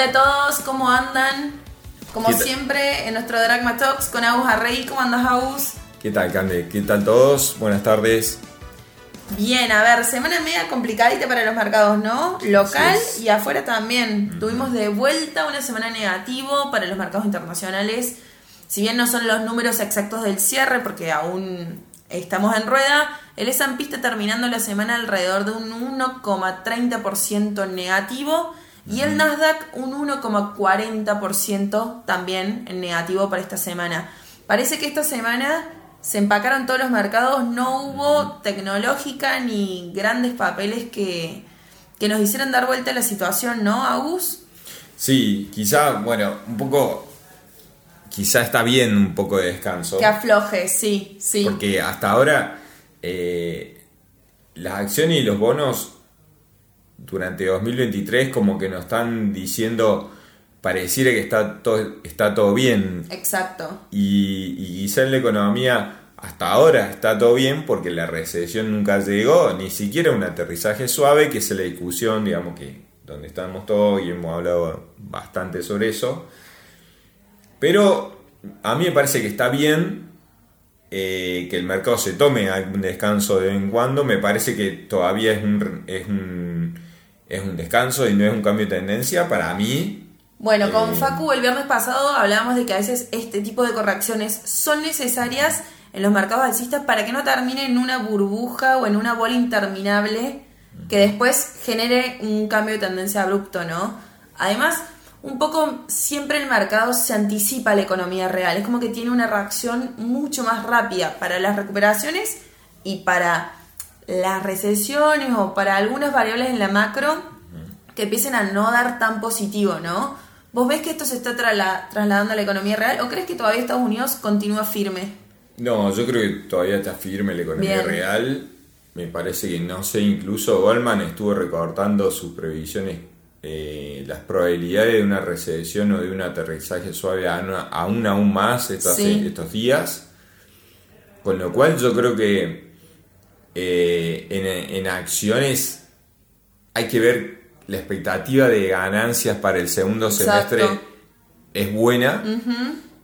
Hola a todos, ¿cómo andan? Como siempre, en nuestro Dragma Talks con Agus Arrey. ¿Cómo andas, Agus? ¿Qué tal, Cande? ¿Qué tal todos? Buenas tardes. Bien, a ver, semana media complicadita para los mercados, ¿no? Local Sí. y afuera también. Tuvimos de vuelta una semana negativo para los mercados internacionales. Si bien no son los números exactos del cierre, porque aún estamos en rueda, el S&P está terminando la semana alrededor de un 1,30% negativo y el Nasdaq un 1,40% también en negativo para esta semana. Parece que esta semana se empacaron todos los mercados, no hubo tecnológica ni grandes papeles que, que nos hicieran dar vuelta a la situación, ¿no, Agus? Sí, quizá, bueno, un poco. Quizá está bien un poco de descanso. Que afloje, sí, sí. Porque hasta ahora eh, las acciones y los bonos durante 2023 como que nos están diciendo, pareciera que está todo, está todo bien. Exacto. Y, y quizá en la economía hasta ahora está todo bien porque la recesión nunca llegó, ni siquiera un aterrizaje suave, que es la discusión, digamos que donde estamos todos y hemos hablado bastante sobre eso. Pero a mí me parece que está bien eh, que el mercado se tome algún descanso de vez en cuando. Me parece que todavía es un, es un, es un descanso y no es un cambio de tendencia. Para mí, Bueno, con Eh, Facu el viernes pasado hablábamos de que a veces este tipo de correcciones son necesarias en los mercados alcistas para que no termine en una burbuja o en una bola interminable que después genere un cambio de tendencia abrupto, ¿no? Además, un poco siempre el mercado se anticipa a la economía real, es como que tiene una reacción mucho más rápida para las recuperaciones y para las recesiones o para algunas variables en la macro que empiecen a no dar tan positivo, ¿no? ¿Vos ves que esto se está trasla- trasladando a la economía real o crees que todavía Estados Unidos continúa firme? No, yo creo que todavía está firme la economía Bien. real. Me parece que, no sé, incluso Goldman estuvo recortando sus previsiones, eh, las probabilidades de una recesión o de un aterrizaje suave a una- aún aún más estos, Sí. estos días. Con lo cual yo creo que eh, en, en acciones hay que ver la expectativa de ganancias para el segundo Exacto. semestre es buena.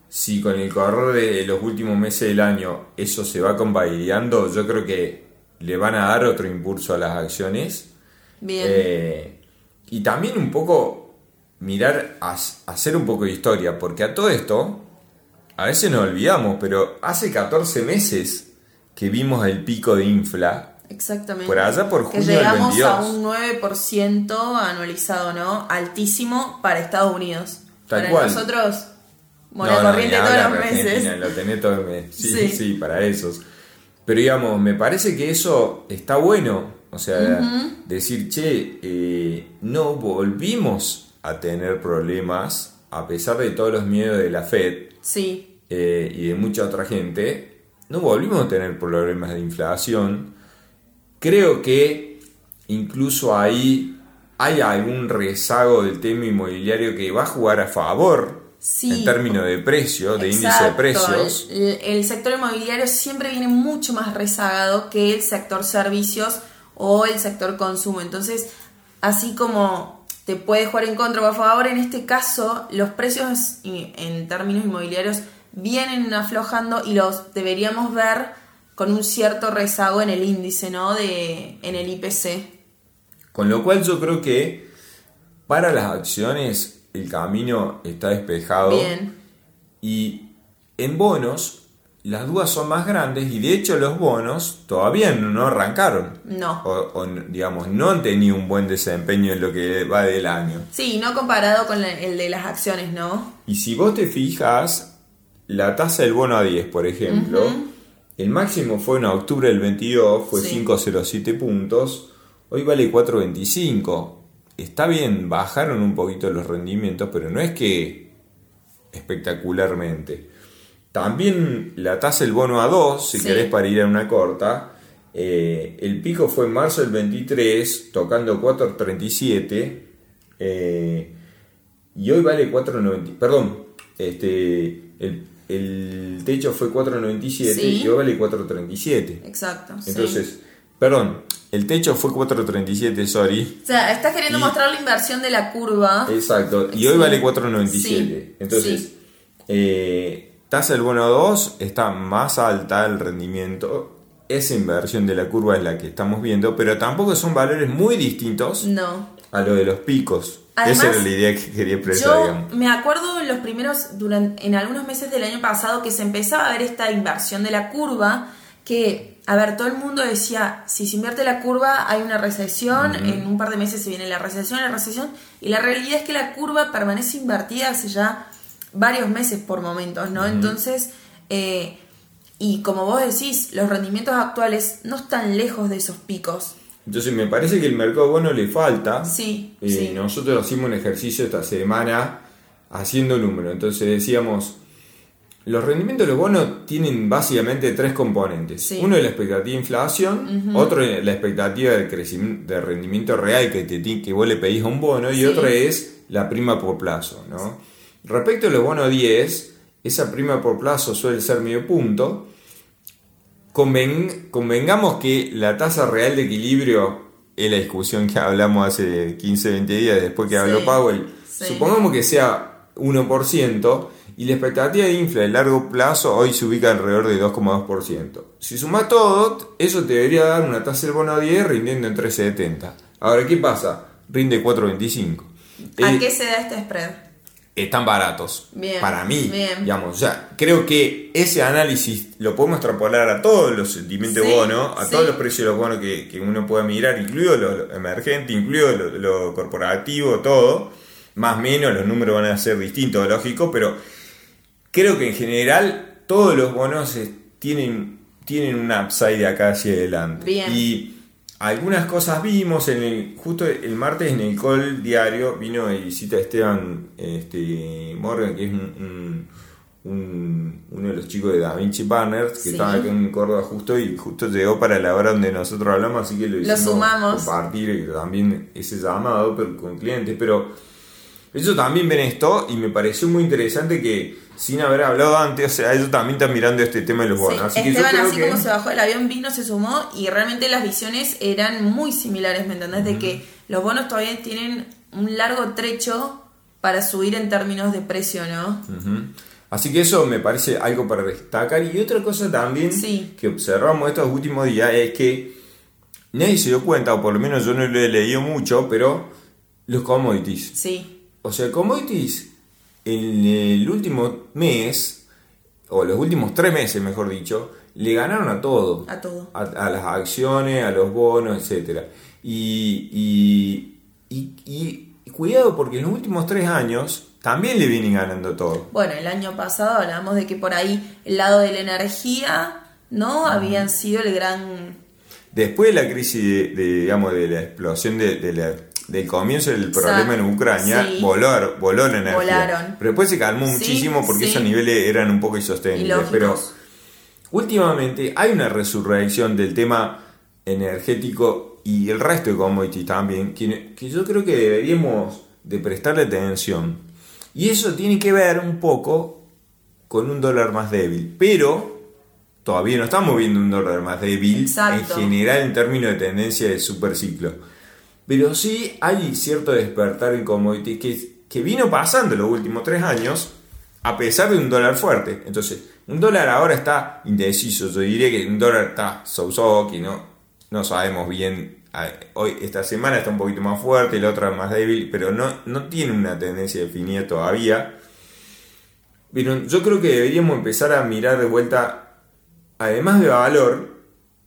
Si con el correr de los últimos meses del año eso se va convalidando, yo creo que le van a dar otro impulso a las acciones. Bien. Eh, y también un poco mirar, a, hacer un poco de historia, porque a todo esto, a veces nos olvidamos, pero hace 14 meses que vimos el pico de infla. Exactamente. por allá por que junio del llegamos a 22. un 9% anualizado, ¿no? Altísimo para Estados Unidos. Tal para cual. nosotros, moneda No, no, corriente todos los meses. Lo tenés todo el mes. Sí, Sí. sí, para esos. Pero digamos, me parece que eso está bueno. O sea, decir, che, eh, no volvimos a tener problemas a pesar de todos los miedos de la Fed Sí, eh, y de mucha otra gente. No volvimos a tener problemas de inflación. Creo que incluso ahí hay algún rezago del tema inmobiliario que va a jugar a favor Sí. en términos de precio, de índice de precios. El, el sector inmobiliario siempre viene mucho más rezagado que el sector servicios o el sector consumo. Entonces, así como te puede jugar en contra o a favor, en este caso, los precios en términos inmobiliarios vienen aflojando y los deberíamos ver con un cierto rezago en el índice, ¿no? De, en el IPC. Con lo cual yo creo que para las acciones el camino está despejado. Bien. Y en bonos las dudas son más grandes y de hecho los bonos todavía no arrancaron. No. O, o, digamos, no han tenido un buen desempeño en lo que va del año. Sí, no comparado con el de las acciones, ¿no? Y si vos te fijas, la tasa del bono a 10, por ejemplo, el máximo fue en octubre del 22, fue Sí. 5,07 puntos, hoy vale 4,25. Está bien, bajaron un poquito los rendimientos, pero no es que espectacularmente. También la tasa del bono a 2, si Sí. querés para ir a una corta, eh, el pico fue en marzo del 23, tocando 4,37. eh, y hoy vale 4.90. Perdón, este, el, el techo fue 4.97 Sí. y hoy vale 4.37. Exacto. sí. Entonces, perdón, el techo fue 4.37, sorry. O sea, estás queriendo Y- mostrar la inversión de la curva. Exacto, y Sí. hoy vale 4.97. Sí, Entonces, eh, tasa del bono 2 está más alta el rendimiento. Esa inversión de la curva es la que estamos viendo, pero tampoco son valores muy distintos No. a lo de los picos. Además, Esa era la idea que quería expresar, Yo digamos. me acuerdo en los primeros, durante, en algunos meses del año pasado, que se empezaba a ver esta inversión de la curva, que, a ver, todo el mundo decía, si se invierte la curva hay una recesión, en un par de meses se viene la recesión, la recesión, y la realidad es que la curva permanece invertida hace ya varios meses por momentos, ¿no? Entonces, eh, y como vos decís, los rendimientos actuales no están lejos de esos picos. Entonces me parece que el mercado bono le falta. Sí, Eh, sí. Nosotros hicimos un ejercicio esta semana haciendo números. Entonces decíamos, los rendimientos de los bonos tienen básicamente tres componentes. Sí. Uno es la expectativa de inflación, otro es la expectativa de crecimiento, de rendimiento real que, te, que vos le pedís a un bono y otro es la prima por plazo. ¿no? Respecto a los bonos 10, esa prima por plazo suele ser medio punto. Conven- convengamos que la tasa real de equilibrio es la discusión que hablamos hace 15, 20 días después que Sí, habló Powell. sí. Supongamos que sea 1% y la expectativa de infla de largo plazo hoy se ubica alrededor de 2,2%. Si suma todo, eso te debería dar una tasa del bono 10 rindiendo en 3,70. Ahora, ¿qué pasa? Rinde 4,25. ¿A Eh, qué se da este spread? Están baratos. Bien, para mí. bien. Digamos, o sea, creo que ese análisis lo podemos extrapolar a todos los sentimientos Sí, de bono, a sí. todos los precios de los bonos que, que uno pueda mirar, incluido lo, lo emergente, incluido lo, lo corporativo, todo. Más o menos los números van a ser distintos, lógico, pero creo que en general todos los bonos tienen, tienen un upside de acá hacia adelante. Bien. Y algunas cosas vimos en el, justo el martes en el call diario vino de visita Esteban este, Morgan, que es un, un- un- uno de los chicos de Da Vinci Partners, que Sí. estaba acá en Córdoba justo y justo llegó para la hora donde nosotros hablamos, así que lo hicimos sumamos. compartir y también ese llamado pero con clientes, pero ellos también ven esto y me pareció muy interesante que sin haber hablado antes, o sea, ellos también están mirando este tema de los bonos. Sí, así que yo Esteban, creo así que... como se bajó del avión, vino, se sumó y realmente las visiones eran muy similares, ¿me entendés? De que los bonos todavía tienen un largo trecho para subir en términos de precio, ¿no? Así que eso me parece algo para destacar. Y otra cosa también Sí. que observamos estos últimos días es que nadie se dio cuenta, o por lo menos yo no lo he leído mucho, pero los commodities. Sí, O sea, commodities en el último mes, o los últimos tres meses, mejor dicho, le ganaron a todo. a todo. A, a las acciones, a los bonos, etcétera Y, y, y- y- cuidado porque en los últimos tres años también le vienen ganando todo. Bueno, el año pasado hablábamos de que por ahí el lado de la energía, ¿no? Habían sido el gran... Después de la crisis, de, de, digamos, de la explosión de, de la- del comienzo del problema en Ucrania, Sí. voló, voló la energía. Volaron. Pero después se calmó Sí, muchísimo porque sí. esos niveles eran un poco insostenibles. Pero últimamente hay una resurrección del tema energético y el resto de commodities también, que, que yo creo que deberíamos de prestarle atención. Y eso tiene que ver un poco con un dólar más débil. Pero todavía no estamos viendo un dólar más débil Exacto. en general en términos de tendencia de superciclo. Pero sí hay cierto despertar en commodities que, vino pasando los últimos tres años a pesar de un dólar fuerte. Entonces, un dólar ahora está indeciso. Yo diría que un dólar está so-so, que no, no sabemos bien. Hoy, esta semana está un poquito más fuerte, la otra más débil, pero no, no tiene una tendencia definida todavía. Pero yo creo que deberíamos empezar a mirar de vuelta, además de valor,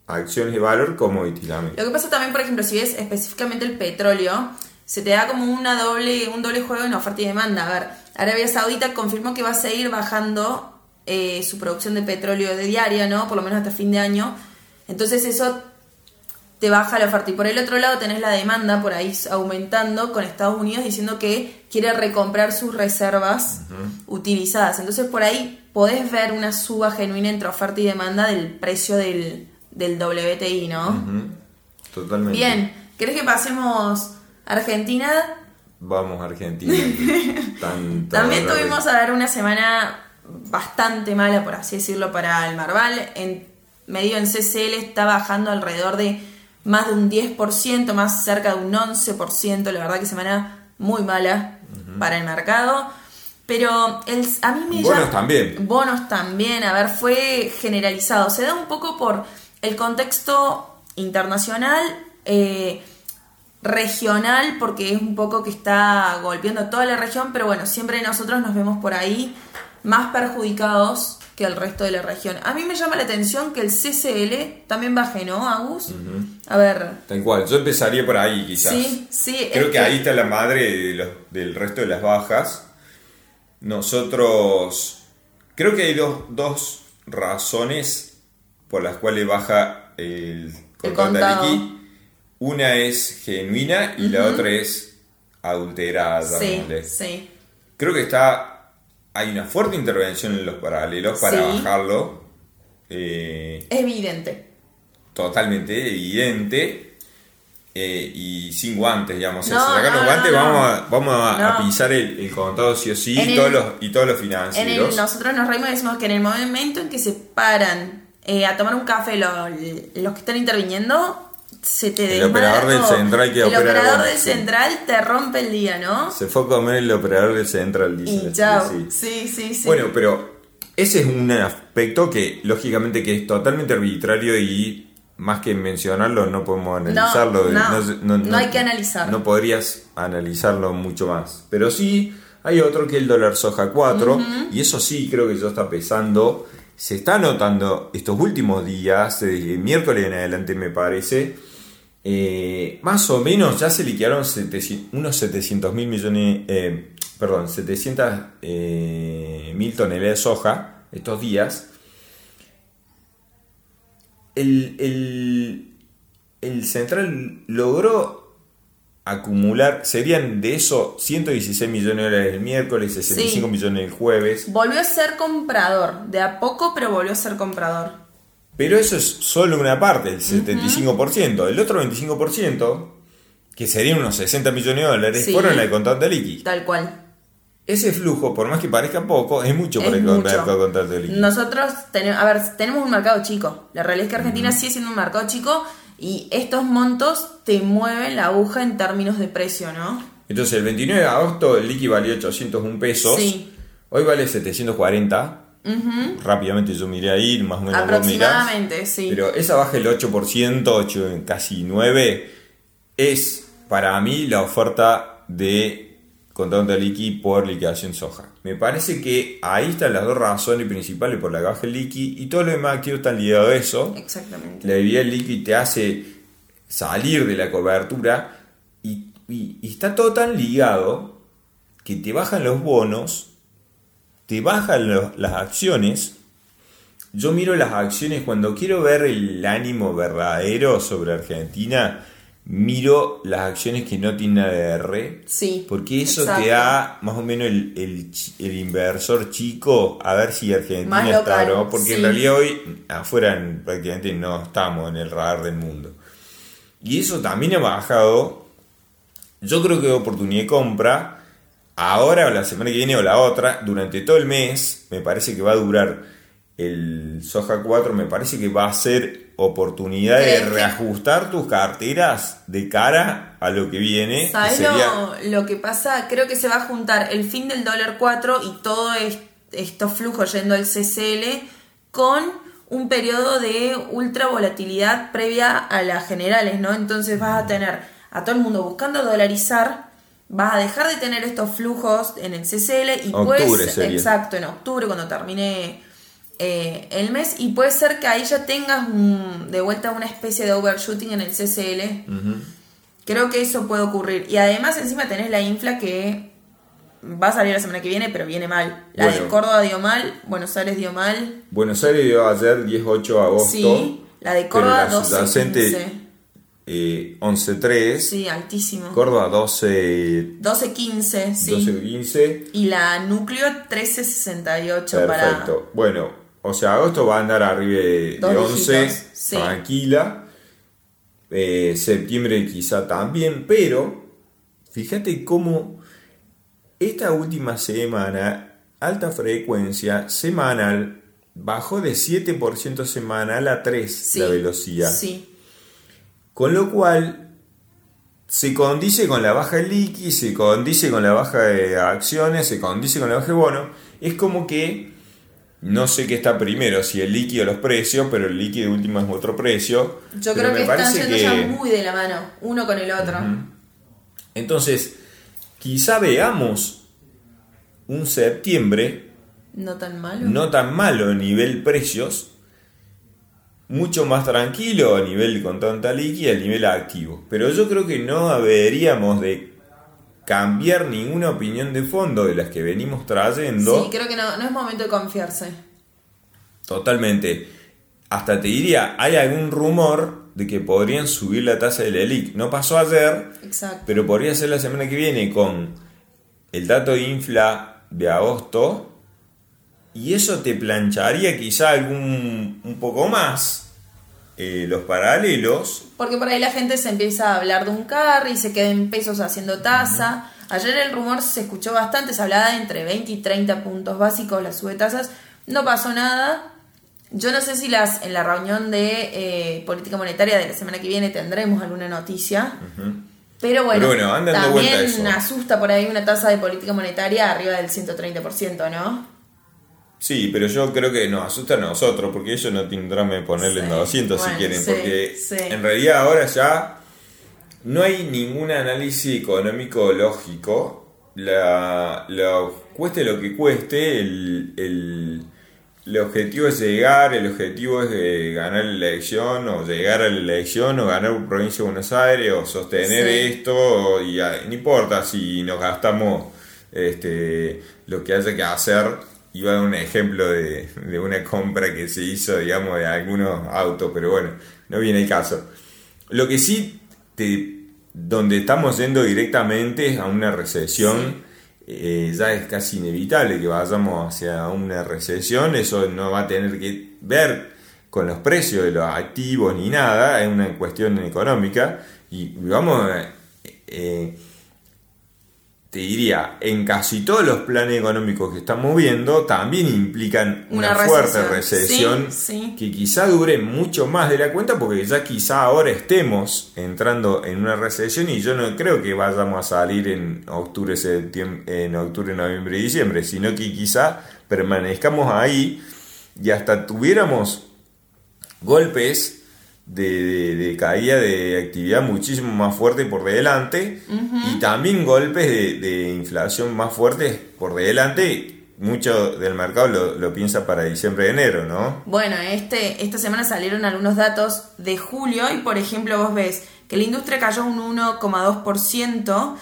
acciones de valor, commodity también. Lo que pasa también, por ejemplo, si ves específicamente el petróleo, se te da como una doble, un doble juego en oferta y demanda. A ver, Arabia Saudita confirmó que va a seguir bajando eh, su producción de petróleo de diaria, ¿no? Por lo menos hasta fin de año. Entonces eso te baja la oferta. Y por el otro lado tenés la demanda por ahí aumentando con Estados Unidos diciendo que quiere recomprar sus reservas utilizadas. Entonces por ahí podés ver una suba genuina entre oferta y demanda del precio del, del WTI, ¿no? Ujú, Totalmente. Bien, ¿querés que pasemos a Argentina? Vamos a Argentina. También tuvimos a ver una semana bastante mala, por así decirlo, para el Marval. En medio en CCL está bajando alrededor de más de un 10%, más cerca de un 11%, la verdad que semana muy mala para el mercado. Pero el, a mí me Bonos también. Bonos también, a ver, fue generalizado. Se da un poco por el contexto internacional, eh, regional, porque es un poco que está golpeando toda la región, pero bueno, siempre nosotros nos vemos por ahí más perjudicados que el resto de la región. A mí me llama la atención que el CCL también baje, ¿no, Agus? A ver. Tal cual, yo empezaría por ahí quizás. Sí, sí. Creo que, ahí está la madre del resto de las bajas. Nosotros, creo que hay dos, dos razones por las cuales baja el, el Una es genuina y la otra es adulterada. Sí, sí. Creo que está hay una fuerte intervención en los paralelos para bajarlo. Eh, evidente. Totalmente evidente. Eh, y sin guantes, digamos. si sacan los guantes, vamos, a, vamos a, pisar el, contado sí o sí y, todos los, y todos los financieros. nosotros nos reímos y decimos que en el momento en que se paran eh, a tomar un café los, los que están interviniendo, se te El operador del central que El operador del central te rompe el día, ¿no? Se fue a comer el operador del central, dice. Y chao. Sí. sí, sí, Bueno, pero ese es un aspecto que lógicamente que es totalmente arbitrario y más que mencionarlo no podemos analizarlo. No, no, hay que analizarlo. No podrías analizarlo mucho más. Pero sí hay otro que el dólar soja 4 y eso sí creo que ya está pesando. Se está notando estos últimos días, desde miércoles en adelante me parece, eh, más o menos ya se liquidaron unos 700 mil millones, eh, perdón, 700 eh, mil toneladas de soja estos días. El, el, central logró acumular, serían de eso 116 millones de dólares el miércoles, 65 millones el jueves. Volvió a ser comprador, de a poco, pero volvió a ser comprador. Pero eso es solo una parte, el 75%. El otro 25%, que serían unos 60 millones de dólares, fueron en el contante líquido. Tal cual. Ese flujo, por más que parezca poco, es mucho para el contante líquido. Nosotros tenemos, a ver, tenemos un mercado chico. La realidad es que Argentina sigue siendo un mercado chico y estos montos te mueven la aguja en términos de precio, ¿no? Entonces, el 29 de agosto el líquido valió 801 pesos. Sí. Hoy vale 740. Rápidamente yo miré ahí, más o menos. Aproximadamente, sí. Pero esa baja del 8%, 8, casi 9%, es para mí la oferta de de liqui por liquidación soja. Me parece que ahí están las dos razones principales por la baja del liqui y todo lo demás quiero estar ligado a eso. Exactamente. La bebida del liqui te hace salir de la cobertura y, y está todo tan ligado que te bajan los bonos te bajan las acciones. Yo miro las acciones cuando quiero ver el ánimo verdadero sobre Argentina. Miro las acciones que no tienen ADR. Sí. Porque eso te da más o menos el, inversor chico a ver si Argentina está, ¿no? Porque en realidad hoy afuera prácticamente no estamos en el radar del mundo. Y eso también ha bajado. Yo creo que oportunidad de compra ahora o la semana que viene o la otra, durante todo el mes, me parece que va a durar el Soja 4, me parece que va a ser oportunidad de reajustar tus carteras de cara a lo que viene. ¿Sabes lo, que pasa? Creo que se va a juntar el fin del dólar 4 y todo estos flujos yendo al CCL con un periodo de ultra volatilidad previa a las generales, ¿no? Entonces vas a tener a todo el mundo buscando dolarizar vas a dejar de tener estos flujos en el CCL y pues exacto, en octubre cuando termine eh, el mes y puede ser que ahí ya tengas de vuelta una especie de overshooting en el CCL. Creo que eso puede ocurrir. Y además encima tenés la infla que va a salir la semana que viene, pero viene mal. La de Córdoba dio mal, Buenos Aires dio mal. Buenos Aires dio ayer 18 de agosto. Sí, la de Córdoba 12 eh, 11.3. Sí, altísimo. Córdoba 12. 12.15, sí. 12.15. Y la núcleo 13.68 Perfecto. Bueno, o sea, agosto va a andar arriba de, 11, tranquila. Eh, septiembre quizá también, pero fíjate cómo esta última semana, alta frecuencia semanal, bajó de 7% semanal a 3 la velocidad. Sí Con lo cual se condice con la baja del liqui, se condice con la baja de acciones, se condice con la baja de bono. Es como que no sé qué está primero, si el líquido o los precios, pero el líquido último es otro precio. Yo Pero creo me que están yendo que- ya muy de la mano, uno con el otro. Entonces, quizá veamos un septiembre No tan malo. no tan malo a nivel precios, mucho más tranquilo a nivel con tanta liqui y a nivel activo. Pero yo creo que no deberíamos de cambiar ninguna opinión de fondo de las que venimos trayendo. Sí, creo que no, no es momento de confiarse. Totalmente. Hasta te diría, hay algún rumor de que podrían subir la tasa del ELIC. No pasó ayer, Exacto. pero podría ser la semana que viene con el dato de infla de agosto. Y eso te plancharía quizá algún un poco más eh, los paralelos. Porque por ahí la gente se empieza a hablar de un carry, se queda en pesos haciendo tasa. Ayer el rumor se escuchó bastante, se hablaba de entre 20 y 30 puntos básicos las sube tasas. No pasó nada. Yo no sé si las en la reunión de eh, política monetaria de la semana que viene tendremos alguna noticia. Pero bueno, Pero bueno, también eso. asusta por ahí una tasa de política monetaria arriba del 130%, ¿no? Sí, pero yo creo que nos asusta a nosotros, porque ellos no tendrán que ponerle en Sí, 200 si quieren, sí, porque sí. en realidad ahora ya no hay ningún análisis económico lógico. La, la- cueste lo que cueste, el, el, el objetivo es llegar, el objetivo es eh, ganar la elección, o llegar a la elección, o ganar provincia de Buenos Aires, o sostener esto, y ah, no importa si nos gastamos este, lo que haya que hacer. Iba a dar un ejemplo de, de una compra que se hizo, digamos, de algunos autos, pero bueno, no viene el caso. Lo que sí, te- donde estamos yendo directamente a una recesión, eh, ya es casi inevitable que vayamos hacia una recesión, eso no va a tener que ver con los precios de los activos ni nada, es una cuestión económica y vamos, eh, eh, te diría, en casi todos los planes económicos que estamos viendo también implican una, Una fuerte recesión. recesión Sí, sí. que quizá dure mucho más de la cuenta porque ya quizá ahora estemos entrando en una recesión y yo no creo que vayamos a salir en octubre, en octubre, noviembre y diciembre, sino que quizá permanezcamos ahí y hasta tuviéramos golpes de, de- caída de actividad muchísimo más fuerte por delante y también golpes de, de inflación más fuertes por delante. Mucho del mercado lo, lo piensa para diciembre enero, ¿no? Bueno, este, esta semana salieron algunos datos de julio y por ejemplo vos ves que la industria cayó un 1,2%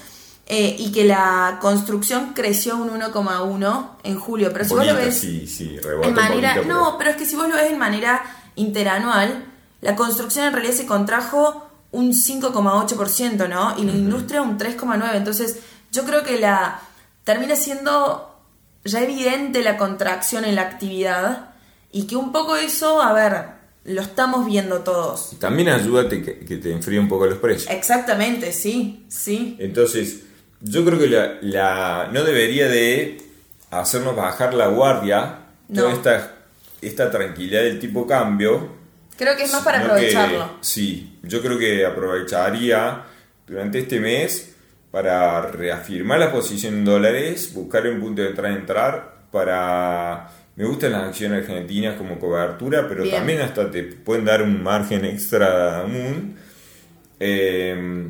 eh, y que la construcción creció un 1,1% en julio. Pero si vos lo ves sí, sí, en un manera... poquito, no, pero es que si vos lo ves en manera interanual, la construcción en realidad se contrajo un 5,8%, ¿no? Y la industria un 3,9%. Entonces yo creo que la termina siendo ya evidente la contracción en la actividad y que un poco eso, a ver, lo estamos viendo todos. También ayúdate que, que te enfríe un poco los precios. Exactamente, sí, sí. Entonces, yo creo que la, la- no debería de hacernos bajar la guardia toda esta, esta tranquilidad del tipo cambio. Creo que es más para que- aprovecharlo. sí, yo creo que aprovecharía durante este mes para reafirmar la posición en dólares, buscar un punto de entrada entrar para... Me gustan las acciones argentinas como cobertura, pero Bien. también hasta te pueden dar un margen extra aún. Eh,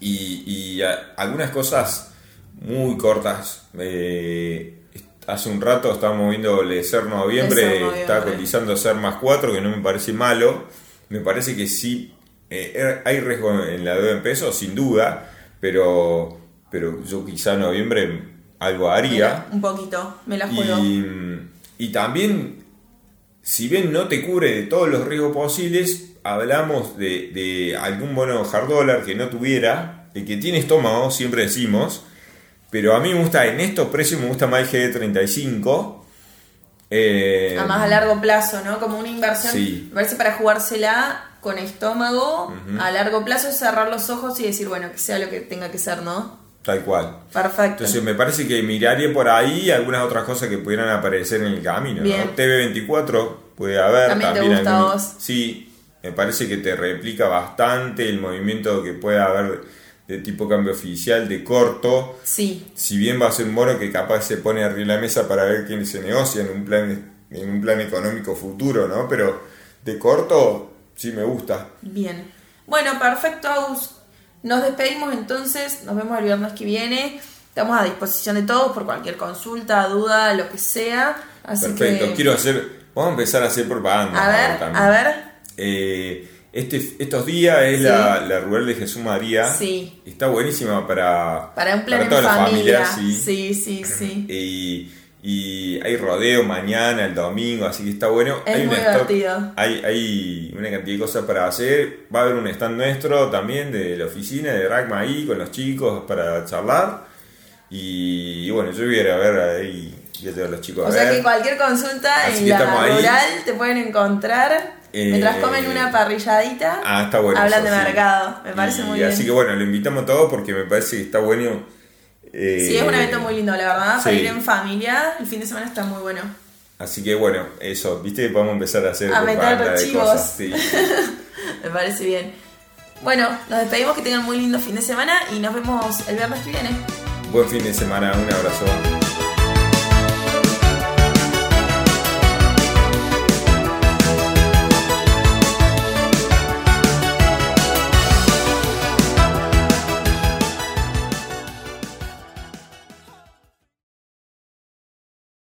y, y a- algunas cosas muy cortas. eh, hace un rato estábamos viendo el SER noviembre, está cotizando SER más 4, que no me parece malo. Me parece que sí, eh, hay riesgo en la deuda en pesos, sin duda, pero, pero yo quizá en noviembre algo haría. Un poquito, me la juego. Y, y también, si bien no te cubre de todos los riesgos posibles, hablamos de, de algún bono hard dollar que no tuviera, el que tiene estómago, siempre decimos, pero a mí me gusta, en estos precios me gusta más el GD35. eh, A más a largo plazo, ¿no? Como una inversión. Sí. Me parece para jugársela con estómago, a largo plazo, cerrar los ojos y decir, bueno, que sea lo que tenga que ser, ¿no? Tal cual. Perfecto. Entonces me parece que miraría por ahí algunas otras cosas que pudieran aparecer en el camino. ¿no? Bien. TV24 puede haber. También te gusta algún- vos. Sí. Me parece que te replica bastante el movimiento que puede haber de tipo cambio oficial, de corto. Sí. Si bien va a ser un bono que capaz se pone arriba de la mesa para ver quién se negocia en un plan, en un plan económico futuro, ¿no? Pero de corto sí me gusta. Bien. Bueno, perfecto, Aus. Nos despedimos entonces, nos vemos el viernes que viene. Estamos a disposición de todos por cualquier consulta, duda, lo que sea. Así Perfecto, que... quiero hacer, vamos a empezar a hacer propaganda. A ver, también. a ver. Eh, este, estos días es Sí. la, la rural de Jesús María. Sí. Está buenísima para, Para un plan en toda la familia. familia, sí. sí, sí, sí. Y, y hay rodeo mañana, el domingo, así que está bueno. Es hay muy un stock- divertido. hay, hay una cantidad de cosas para hacer. Va a haber un stand nuestro también de la oficina de Ragma ahí con los chicos para charlar. Y, bueno, yo voy a ir a ver ahí, llevar a los chicos a O sea ver. que cualquier consulta Así en la ahí. rural te pueden encontrar Eh, mientras comen una parrilladita. Ah, está bueno. Hablan eso, de sí. mercado, me parece Y muy bien. Así que bueno, lo invitamos a todos porque me parece que está bueno. eh, Sí, es un evento muy lindo, la verdad. Para sí. ir en familia, el fin de semana está muy bueno. Así que bueno, eso, viste, podemos empezar a hacer A meter de chivos. sí. Me parece bien. Bueno, nos despedimos, que tengan muy lindo fin de semana y nos vemos el viernes que viene. Buen fin de semana, un abrazo.